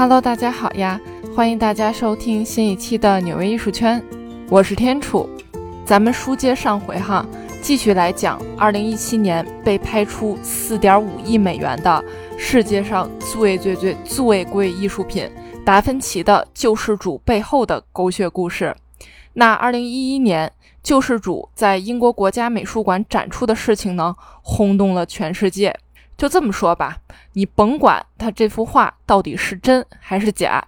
Hello，大家好呀！欢迎大家收听新一期的纽约艺术圈，我是天楚。咱们书接上回哈，继续来讲2017年被拍出4.5亿美元的世界上最最最最贵艺术品——达芬奇的救世主背后的狗血故事。那2011年，救世主在英国国家美术馆展出的事情呢，轰动了全世界。就这么说吧，你甭管他这幅画到底是真还是假，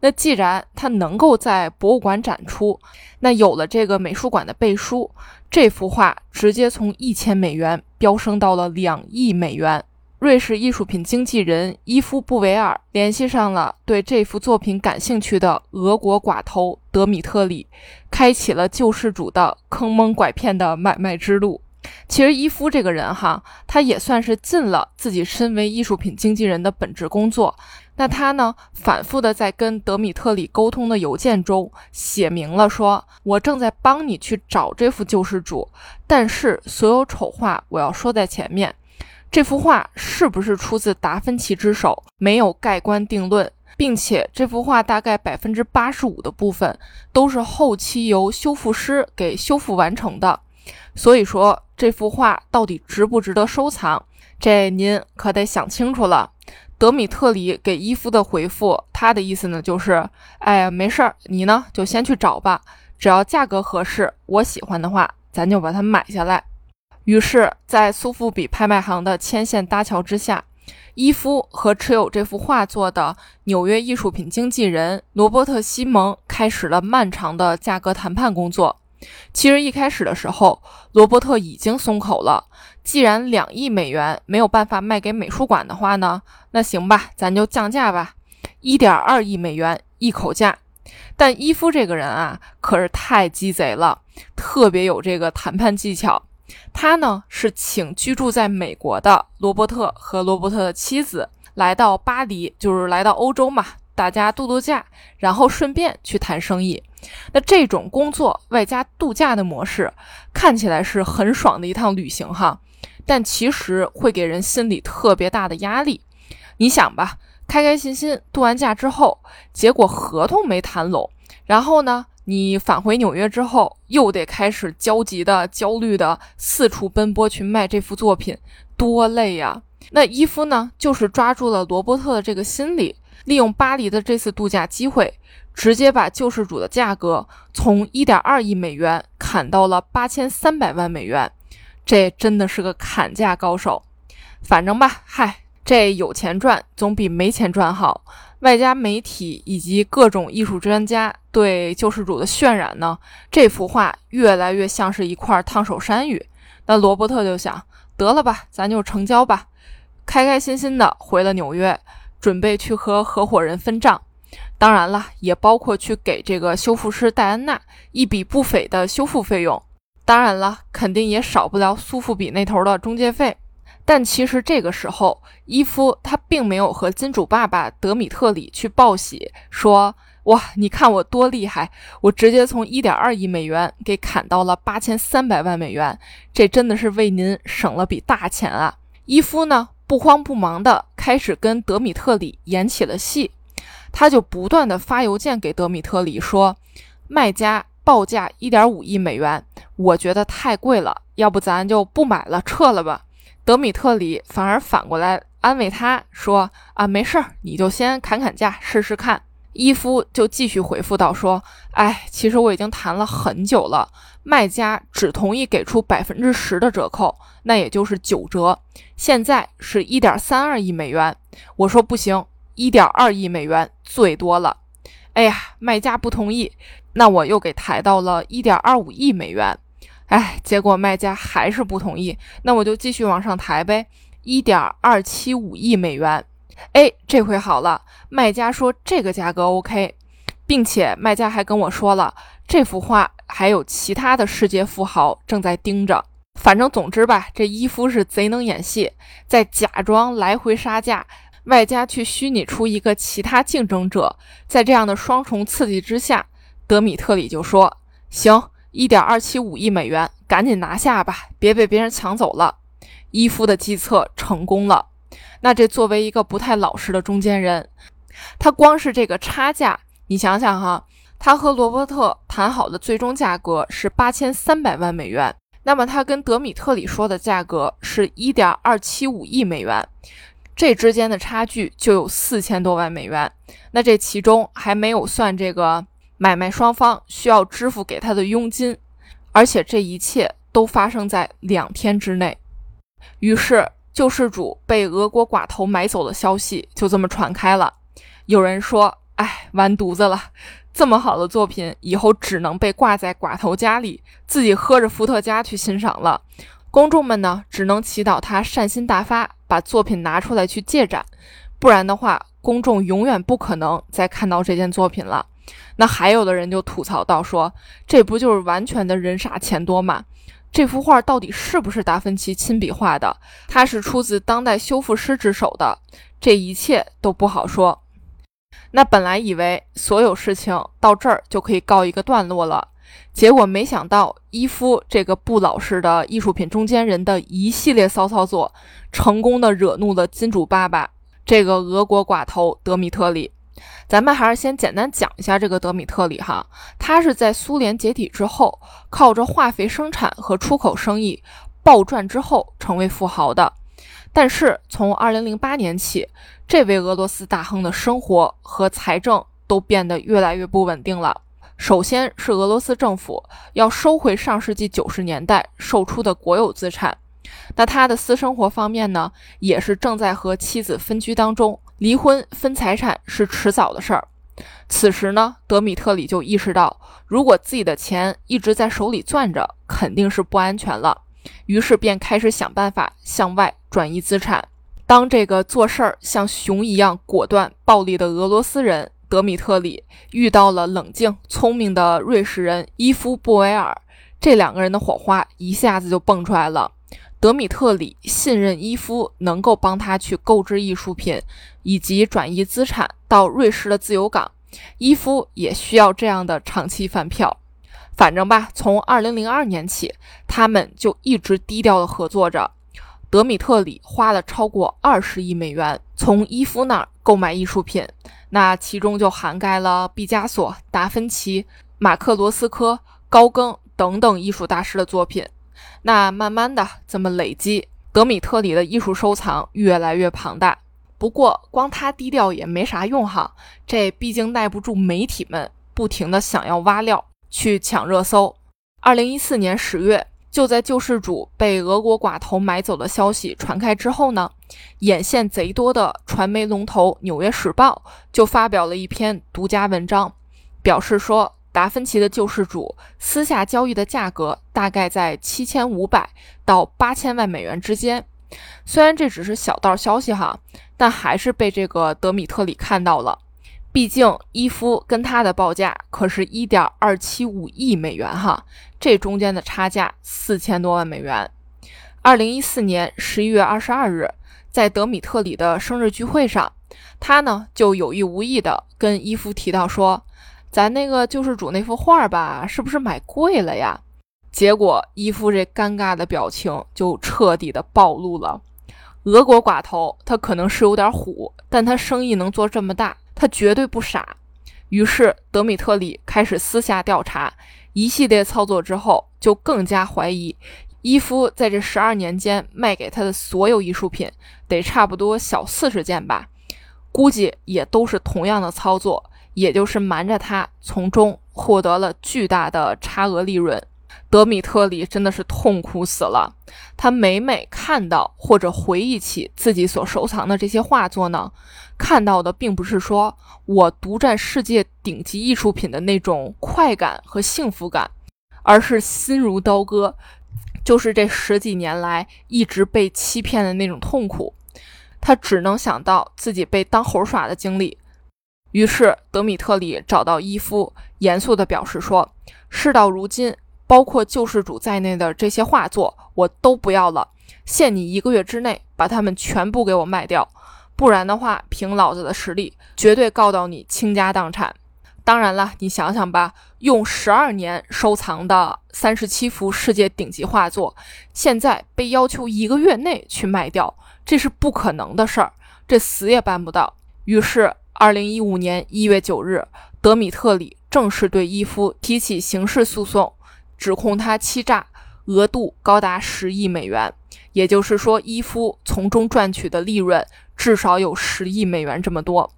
那既然他能够在博物馆展出，那有了这个美术馆的背书，这幅画直接从一千美元飙升到了两亿美元。瑞士艺术品经纪人伊夫·布维尔联系上了对这幅作品感兴趣的俄国寡头德米特里，开启了救世主的坑蒙拐骗的买卖之路。其实伊夫这个人哈，他也算是尽了自己身为艺术品经纪人的本职工作。那他呢，反复的在跟德米特里沟通的邮件中写明了，说我正在帮你去找这幅救世主，但是所有丑话我要说在前面，这幅画是不是出自达芬奇之手，没有盖棺定论，并且这幅画大概百分之八十五的部分都是后期由修复师给修复完成的。所以说这幅画到底值不值得收藏，这您可得想清楚了。德米特里给伊夫的回复，他的意思呢就是，哎呀，没事儿，你呢就先去找吧，只要价格合适，我喜欢的话，咱就把它买下来。于是，在苏富比拍卖行的牵线搭桥之下，伊夫和持有这幅画作的纽约艺术品经纪人罗伯特·西蒙开始了漫长的价格谈判工作。其实一开始的时候，罗伯特已经松口了。既然两亿美元没有办法卖给美术馆的话呢，那行吧，咱就降价吧，一点二亿美元一口价。但伊夫这个人啊，可是太鸡贼了，特别有这个谈判技巧。他呢是请居住在美国的罗伯特和罗伯特的妻子来到巴黎，就是来到欧洲嘛，大家度度假，然后顺便去谈生意。那这种工作外加度假的模式，看起来是很爽的一趟旅行哈，但其实会给人心里特别大的压力。你想吧，开开心心度完假之后，结果合同没谈拢，然后呢，你返回纽约之后，又得开始焦急的、焦虑的四处奔波去卖这幅作品，多累呀！那伊夫呢，就是抓住了罗伯特的这个心理，利用巴黎的这次度假机会。直接把救世主的价格从一点二亿美元砍到了八千三百万美元，这真的是个砍价高手。反正吧，嗨，这有钱赚总比没钱赚好。外加媒体以及各种艺术专家对救世主的渲染呢，这幅画越来越像是一块烫手山芋。那罗伯特就想，得了吧，咱就成交吧，开开心心的回了纽约，准备去和合伙人分账。当然了，也包括去给这个修复师戴安娜一笔不菲的修复费用。当然了，肯定也少不了苏富比那头的中介费。但其实这个时候，伊夫他并没有和金主爸爸德米特里去报喜，说：“哇，你看我多厉害，我直接从一点二亿美元给砍到了八千三百万美元，这真的是为您省了笔大钱啊！”伊夫呢，不慌不忙地开始跟德米特里演起了戏。他就不断的发邮件给德米特里说，卖家报价一点五亿美元，我觉得太贵了，要不咱就不买了，撤了吧。德米特里反而反过来安慰他说，啊，没事儿，你就先砍砍价试试看。伊夫就继续回复到说，哎，其实我已经谈了很久了，卖家只同意给出百分之十的折扣，那也就是九折，现在是一点三二亿美元，我说不行。一点二亿美元最多了，哎呀，卖家不同意，那我又给抬到了一点二五亿美元，哎，结果卖家还是不同意，那我就继续往上抬呗，一点二七五亿美元，哎，这回好了，卖家说这个价格 OK，并且卖家还跟我说了，这幅画还有其他的世界富豪正在盯着，反正总之吧，这伊夫是贼能演戏，在假装来回杀价。外加去虚拟出一个其他竞争者，在这样的双重刺激之下，德米特里就说：“行，一点二七五亿美元，赶紧拿下吧，别被别人抢走了。”伊夫的计策成功了。那这作为一个不太老实的中间人，他光是这个差价，你想想哈，他和罗伯特谈好的最终价格是八千三百万美元，那么他跟德米特里说的价格是一点二七五亿美元，这之间的差距就有四千多万美元。那这其中还没有算这个买卖双方需要支付给他的佣金，而且这一切都发生在两天之内。于是救世主被俄国寡头买走的消息就这么传开了。有人说：“哎，完犊子了！这么好的作品，以后只能被挂在寡头家里，自己喝着伏特加去欣赏了。”公众们呢，只能祈祷他善心大发，把作品拿出来去借展，不然的话。公众永远不可能再看到这件作品了。那还有的人就吐槽到说：“这不就是完全的人傻钱多吗？这幅画到底是不是达芬奇亲笔画的？它是出自当代修复师之手的？这一切都不好说。”那本来以为所有事情到这儿就可以告一个段落了，结果没想到伊夫这个不老实的艺术品中间人的一系列骚操作，成功的惹怒了金主爸爸。这个俄国寡头德米特里，咱们还是先简单讲一下这个德米特里哈。他是在苏联解体之后，靠着化肥生产和出口生意暴赚之后成为富豪的。但是从2008年起，这位俄罗斯大亨的生活和财政都变得越来越不稳定了。首先是俄罗斯政府要收回上世纪九十年代售出的国有资产。那他的私生活方面呢，也是正在和妻子分居当中，离婚分财产是迟早的事儿。此时呢，德米特里就意识到，如果自己的钱一直在手里攥着，肯定是不安全了。于是便开始想办法向外转移资产。当这个做事儿像熊一样果断、暴力的俄罗斯人德米特里遇到了冷静聪明的瑞士人伊夫布维尔，这两个人的火花一下子就蹦出来了。德米特里信任伊夫能够帮他去购置艺术品，以及转移资产到瑞士的自由港。伊夫也需要这样的长期饭票。反正吧，从二零零二年起，他们就一直低调的合作着。德米特里花了超过二十亿美元从伊夫那儿购买艺术品，那其中就涵盖了毕加索、达芬奇、马克罗斯科、高更等等艺术大师的作品。那慢慢的这么累积，德米特里的艺术收藏越来越庞大。不过光他低调也没啥用哈，这毕竟耐不住媒体们不停的想要挖料去抢热搜。二零一四年十月，就在救世主被俄国寡头买走的消息传开之后呢，眼线贼多的传媒龙头《纽约时报》就发表了一篇独家文章，表示说。达芬奇的救世主私下交易的价格大概在七千五百到八千万美元之间。虽然这只是小道消息哈，但还是被这个德米特里看到了。毕竟伊夫跟他的报价可是一点二七五亿美元哈，这中间的差价四千多万美元。二零一四年十一月二十二日，在德米特里的生日聚会上，他呢就有意无意的跟伊夫提到说。咱那个救世主那幅画吧，是不是买贵了呀？结果伊夫这尴尬的表情就彻底的暴露了。俄国寡头他可能是有点虎，但他生意能做这么大，他绝对不傻。于是德米特里开始私下调查，一系列操作之后，就更加怀疑伊夫在这十二年间卖给他的所有艺术品，得差不多小四十件吧，估计也都是同样的操作。也就是瞒着他，从中获得了巨大的差额利润。德米特里真的是痛苦死了。他每每看到或者回忆起自己所收藏的这些画作呢，看到的并不是说我独占世界顶级艺术品的那种快感和幸福感，而是心如刀割，就是这十几年来一直被欺骗的那种痛苦。他只能想到自己被当猴耍的经历。于是，德米特里找到伊夫，严肃地表示说：“事到如今，包括救世主在内的这些画作，我都不要了。限你一个月之内把它们全部给我卖掉，不然的话，凭老子的实力，绝对告到你倾家荡产。当然了，你想想吧，用十二年收藏的三十七幅世界顶级画作，现在被要求一个月内去卖掉，这是不可能的事儿，这死也办不到。于是。”二零一五年一月九日，德米特里正式对伊夫提起刑事诉讼，指控他欺诈，额度高达十亿美元。也就是说，伊夫从中赚取的利润至少有十亿美元这么多。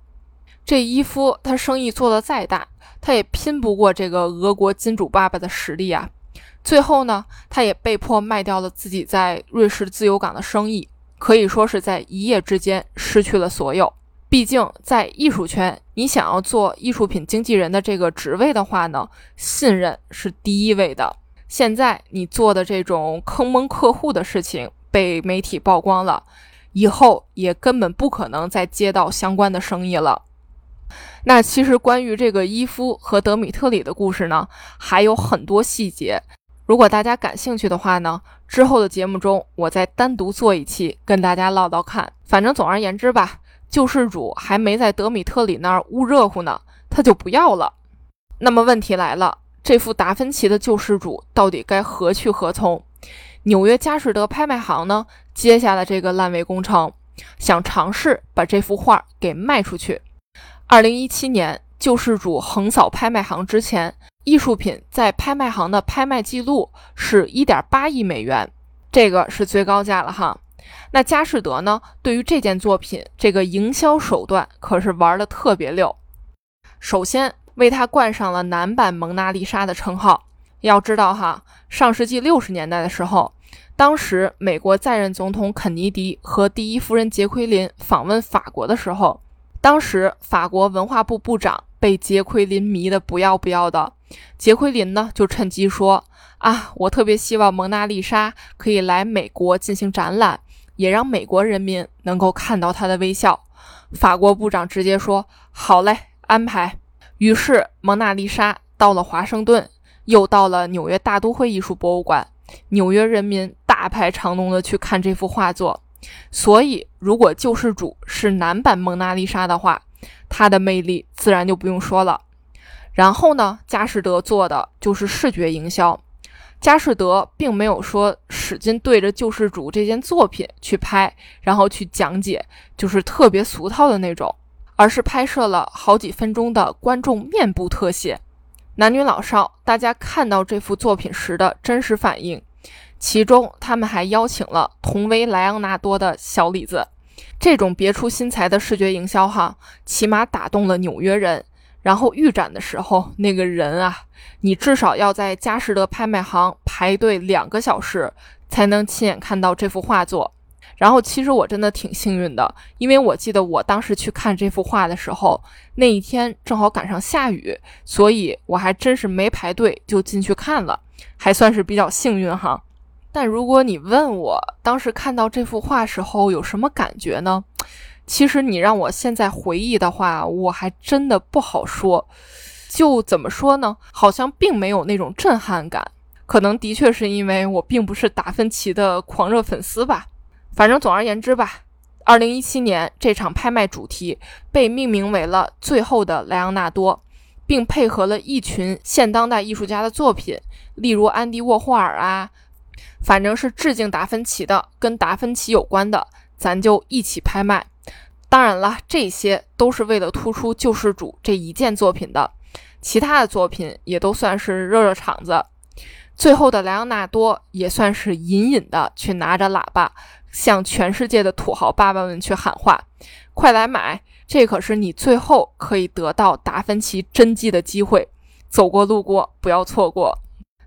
这伊夫他生意做得再大，他也拼不过这个俄国金主爸爸的实力啊。最后呢，他也被迫卖掉了自己在瑞士自由港的生意，可以说是在一夜之间失去了所有。毕竟在艺术圈，你想要做艺术品经纪人的这个职位的话呢，信任是第一位的。现在你做的这种坑蒙客户的事情被媒体曝光了，以后也根本不可能再接到相关的生意了。那其实关于这个伊夫和德米特里的故事呢，还有很多细节。如果大家感兴趣的话呢，之后的节目中我再单独做一期跟大家唠叨看。反正总而言之吧，救世主还没在德米特里那儿捂热乎呢，他就不要了。那么问题来了，这幅达芬奇的救世主到底该何去何从？纽约佳士得拍卖行呢接下了这个烂尾工程，想尝试把这幅画给卖出去。二零一七年，救世主横扫拍卖行之前。艺术品在拍卖行的拍卖记录是一点八亿美元，这个是最高价了哈。那佳士得呢？对于这件作品，这个营销手段可是玩的特别溜。首先为它冠上了“男版蒙娜丽莎”的称号。要知道哈，上世纪六十年代的时候，当时美国在任总统肯尼迪和第一夫人杰奎琳访问法国的时候，当时法国文化部部长被杰奎琳迷得不要不要的。杰奎琳呢，就趁机说：“啊，我特别希望蒙娜丽莎可以来美国进行展览，也让美国人民能够看到他的微笑。”法国部长直接说：“好嘞，安排。”于是蒙娜丽莎到了华盛顿，又到了纽约大都会艺术博物馆，纽约人民大排长龙的去看这幅画作。所以，如果救世主是男版蒙娜丽莎的话，他的魅力自然就不用说了。然后呢，佳士得做的就是视觉营销。佳士得并没有说使劲对着救世主这件作品去拍，然后去讲解，就是特别俗套的那种，而是拍摄了好几分钟的观众面部特写，男女老少大家看到这幅作品时的真实反应。其中他们还邀请了同为莱昂纳多的小李子。这种别出心裁的视觉营销，哈，起码打动了纽约人。然后预展的时候，那个人啊，你至少要在佳士得拍卖行排队两个小时，才能亲眼看到这幅画作。然后其实我真的挺幸运的，因为我记得我当时去看这幅画的时候，那一天正好赶上下雨，所以我还真是没排队就进去看了，还算是比较幸运哈。但如果你问我当时看到这幅画时候有什么感觉呢？其实你让我现在回忆的话，我还真的不好说。就怎么说呢？好像并没有那种震撼感。可能的确是因为我并不是达芬奇的狂热粉丝吧。反正总而言之吧，二零一七年这场拍卖主题被命名为了“最后的莱昂纳多”，并配合了一群现当代艺术家的作品，例如安迪沃霍尔啊，反正是致敬达芬奇的，跟达芬奇有关的，咱就一起拍卖。当然了，这些都是为了突出救世主这一件作品的，其他的作品也都算是热热场子。最后的莱昂纳多也算是隐隐的去拿着喇叭，向全世界的土豪爸爸们去喊话：“快来买！这可是你最后可以得到达芬奇真迹的机会，走过路过不要错过。”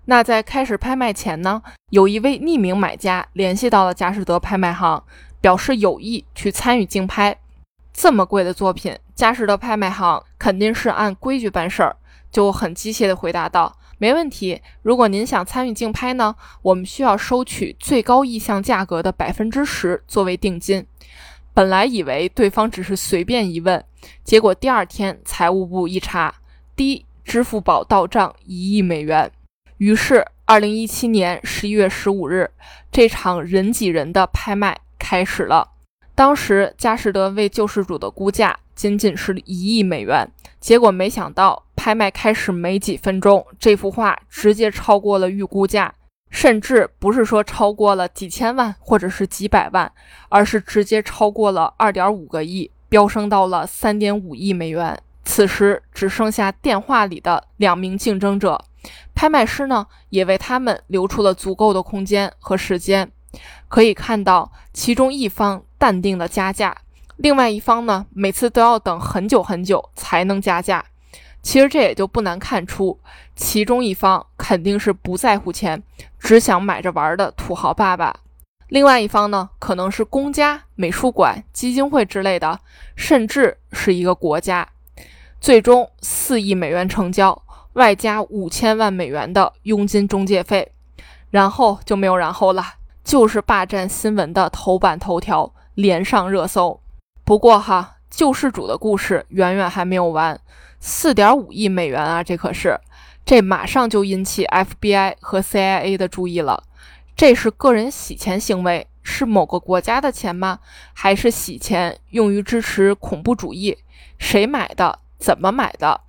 那在开始拍卖前呢，有一位匿名买家联系到了佳士得拍卖行，表示有意去参与竞拍。这么贵的作品，佳士得拍卖行肯定是按规矩办事儿，就很机械地回答道：“没问题。如果您想参与竞拍呢，我们需要收取最高意向价格的百分之十作为定金。”本来以为对方只是随便一问，结果第二天财务部一查，滴，支付宝到账一亿美元。于是，二零一七年十一月十五日，这场人挤人的拍卖开始了。当时佳士得为救世主的估价仅仅是一亿美元，结果没想到拍卖开始没几分钟，这幅画直接超过了预估价，甚至不是说超过了几千万或者是几百万，而是直接超过了二点五个亿，飙升到了三点五亿美元。此时只剩下电话里的两名竞争者，拍卖师呢也为他们留出了足够的空间和时间。可以看到，其中一方淡定的加价，另外一方呢每次都要等很久很久才能加价。其实这也就不难看出，其中一方肯定是不在乎钱，只想买着玩的土豪爸爸。另外一方呢，可能是公家、美术馆、基金会之类的，甚至是一个国家。最终四亿美元成交，外加五千万美元的佣金中介费，然后就没有然后了，就是霸占新闻的头版头条，连上热搜。不过哈，救世主的故事远远还没有完，四点五亿美元啊，这可是，这马上就引起 FBI 和 CIA 的注意了。这是个人洗钱行为，是某个国家的钱吗？还是洗钱用于支持恐怖主义？谁买的？怎么买的？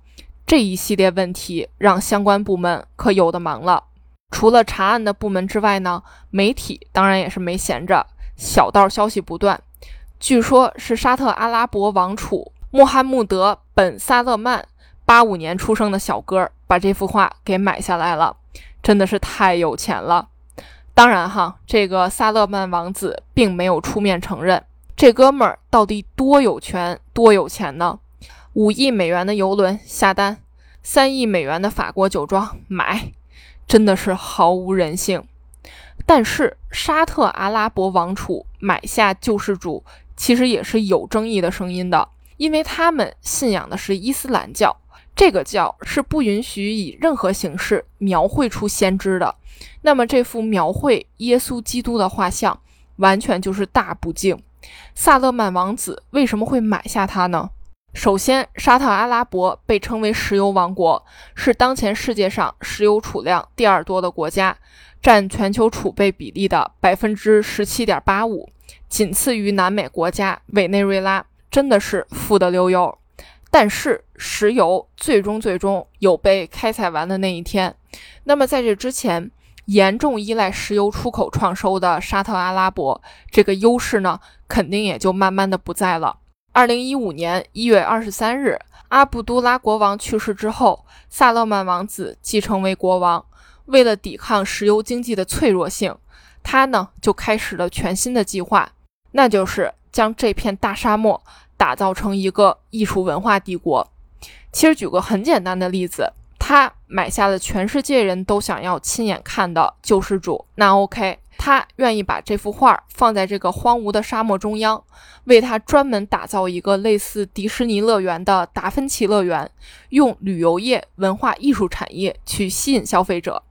这一系列问题让相关部门可有的忙了。除了查案的部门之外呢，媒体当然也是没闲着，小道消息不断。据说，是沙特阿拉伯王储穆罕默德·本·萨勒曼八五年出生的小哥把这幅画给买下来了，真的是太有钱了。当然哈，这个萨勒曼王子并没有出面承认。这哥们儿到底多有权、多有钱呢？五亿美元的游轮下单，三亿美元的法国酒庄买，真的是毫无人性。但是沙特阿拉伯王储买下救世主，其实也是有争议的声音的，因为他们信仰的是伊斯兰教，这个教是不允许以任何形式描绘出先知的。那么这幅描绘耶稣基督的画像，完全就是大不敬。萨勒曼王子为什么会买下它呢？首先，沙特阿拉伯被称为石油王国，是当前世界上石油储量第二多的国家，占全球储备比例的百分之十七点八五，仅次于南美国家委内瑞拉，真的是富得流油。但是，石油最终最终有被开采完的那一天。那么，在这之前，严重依赖石油出口创收的沙特阿拉伯，这个优势呢，肯定也就慢慢的不在了。二零一五年一月二十三日，阿卜杜拉国王去世之后，萨勒曼王子继承为国王。为了抵抗石油经济的脆弱性，他呢就开始了全新的计划，那就是将这片大沙漠打造成一个艺术文化帝国。其实举个很简单的例子，他买下了全世界人都想要亲眼看的救世主，那 OK。他愿意把这幅画放在这个荒芜的沙漠中央，为他专门打造一个类似迪士尼乐园的达芬奇乐园，用旅游业、文化艺术产业去吸引消费者。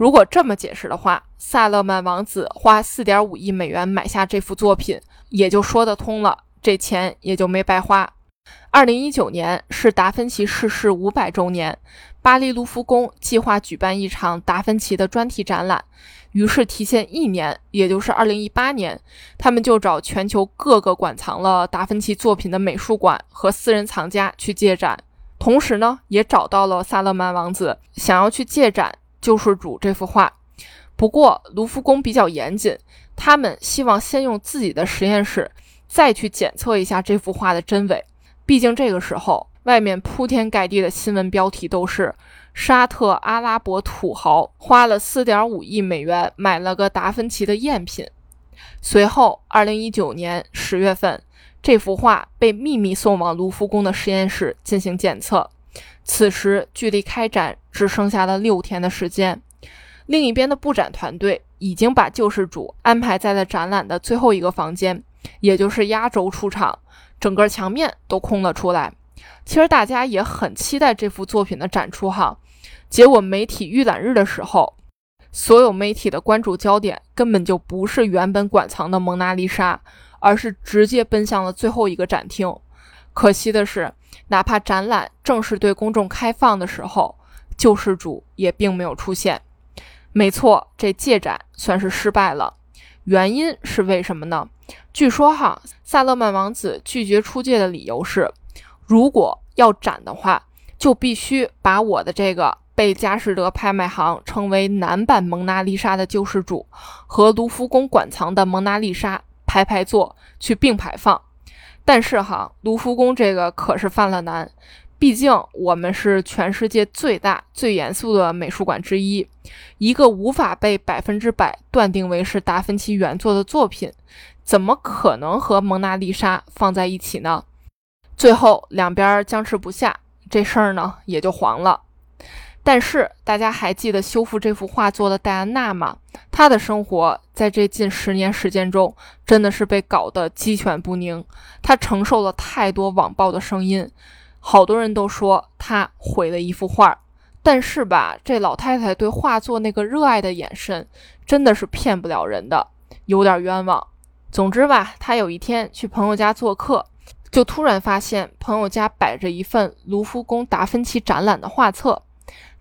如果这么解释的话，萨勒曼王子花四点五亿美元买下这幅作品，也就说得通了，这钱也就没白花。二零一九年是达芬奇逝世五百周年，巴黎卢浮宫计划举办一场达芬奇的专题展览。于是提前一年，也就是二零一八年，他们就找全球各个馆藏了达芬奇作品的美术馆和私人藏家去借展，同时呢，也找到了萨勒曼王子，想要去借展《救世主》这幅画。不过卢浮宫比较严谨，他们希望先用自己的实验室再去检测一下这幅画的真伪。毕竟这个时候，外面铺天盖地的新闻标题都是。沙特阿拉伯土豪花了四点五亿美元买了个达芬奇的赝品。随后，二零一九年十月份，这幅画被秘密送往卢浮宫的实验室进行检测。此时，距离开展只剩下了六天的时间。另一边的布展团队已经把救世主安排在了展览的最后一个房间，也就是压轴出场，整个墙面都空了出来。其实大家也很期待这幅作品的展出哈，结果媒体预览日的时候，所有媒体的关注焦点根本就不是原本馆藏的蒙娜丽莎，而是直接奔向了最后一个展厅。可惜的是，哪怕展览正式对公众开放的时候，救世主也并没有出现。没错，这借展算是失败了。原因是为什么呢？据说哈，萨勒曼王子拒绝出借的理由是。如果要展的话，就必须把我的这个被佳士得拍卖行称为男版蒙娜丽莎的救世主和卢浮宫馆藏的蒙娜丽莎排排坐去并排放。但是哈，卢浮宫这个可是犯了难，毕竟我们是全世界最大、最严肃的美术馆之一，一个无法被百分之百断定为是达芬奇原作的作品，怎么可能和蒙娜丽莎放在一起呢？最后两边僵持不下，这事儿呢也就黄了。但是大家还记得修复这幅画作的戴安娜吗？她的生活在这近十年时间中，真的是被搞得鸡犬不宁。她承受了太多网暴的声音，好多人都说她毁了一幅画。但是吧，这老太太对画作那个热爱的眼神，真的是骗不了人的，有点冤枉。总之吧，她有一天去朋友家做客，就突然发现朋友家摆着一份卢浮宫达芬奇展览的画册。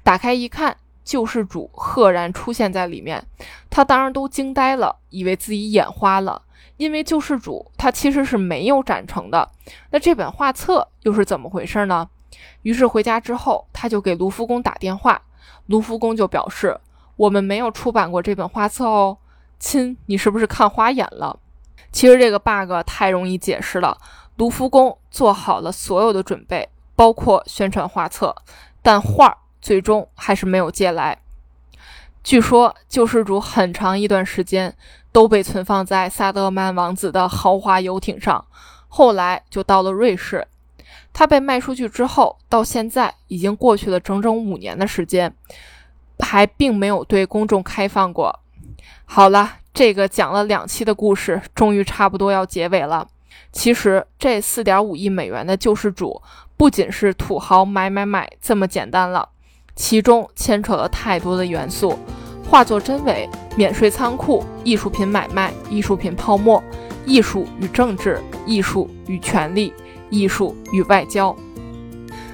打开一看，救世主赫然出现在里面，他当然都惊呆了，以为自己眼花了，因为救世主他其实是没有展成的。那这本画册又是怎么回事呢？于是回家之后，他就给卢浮宫打电话，卢浮宫就表示我们没有出版过这本画册哦，亲，你是不是看花眼了？其实这个 bug 太容易解释了，卢浮宫做好了所有的准备，包括宣传画册，但画儿。最终还是没有借来。据说救世主很长一段时间都被存放在萨德曼王子的豪华游艇上，后来就到了瑞士。他被卖出去之后，到现在已经过去了整整五年的时间，还并没有对公众开放过。好了，这个讲了两期的故事，终于差不多要结尾了。其实这四点五亿美元的救世主，不仅是土豪买买买这么简单了。其中牵扯了太多的元素：画作真伪、免税仓库、艺术品买卖、艺术品泡沫、艺术与政治、艺术与权力、艺术与外交。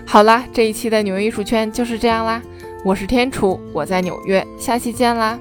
好啦，这一期的纽约艺术圈就是这样啦。我是天楚，我在纽约，下期见啦。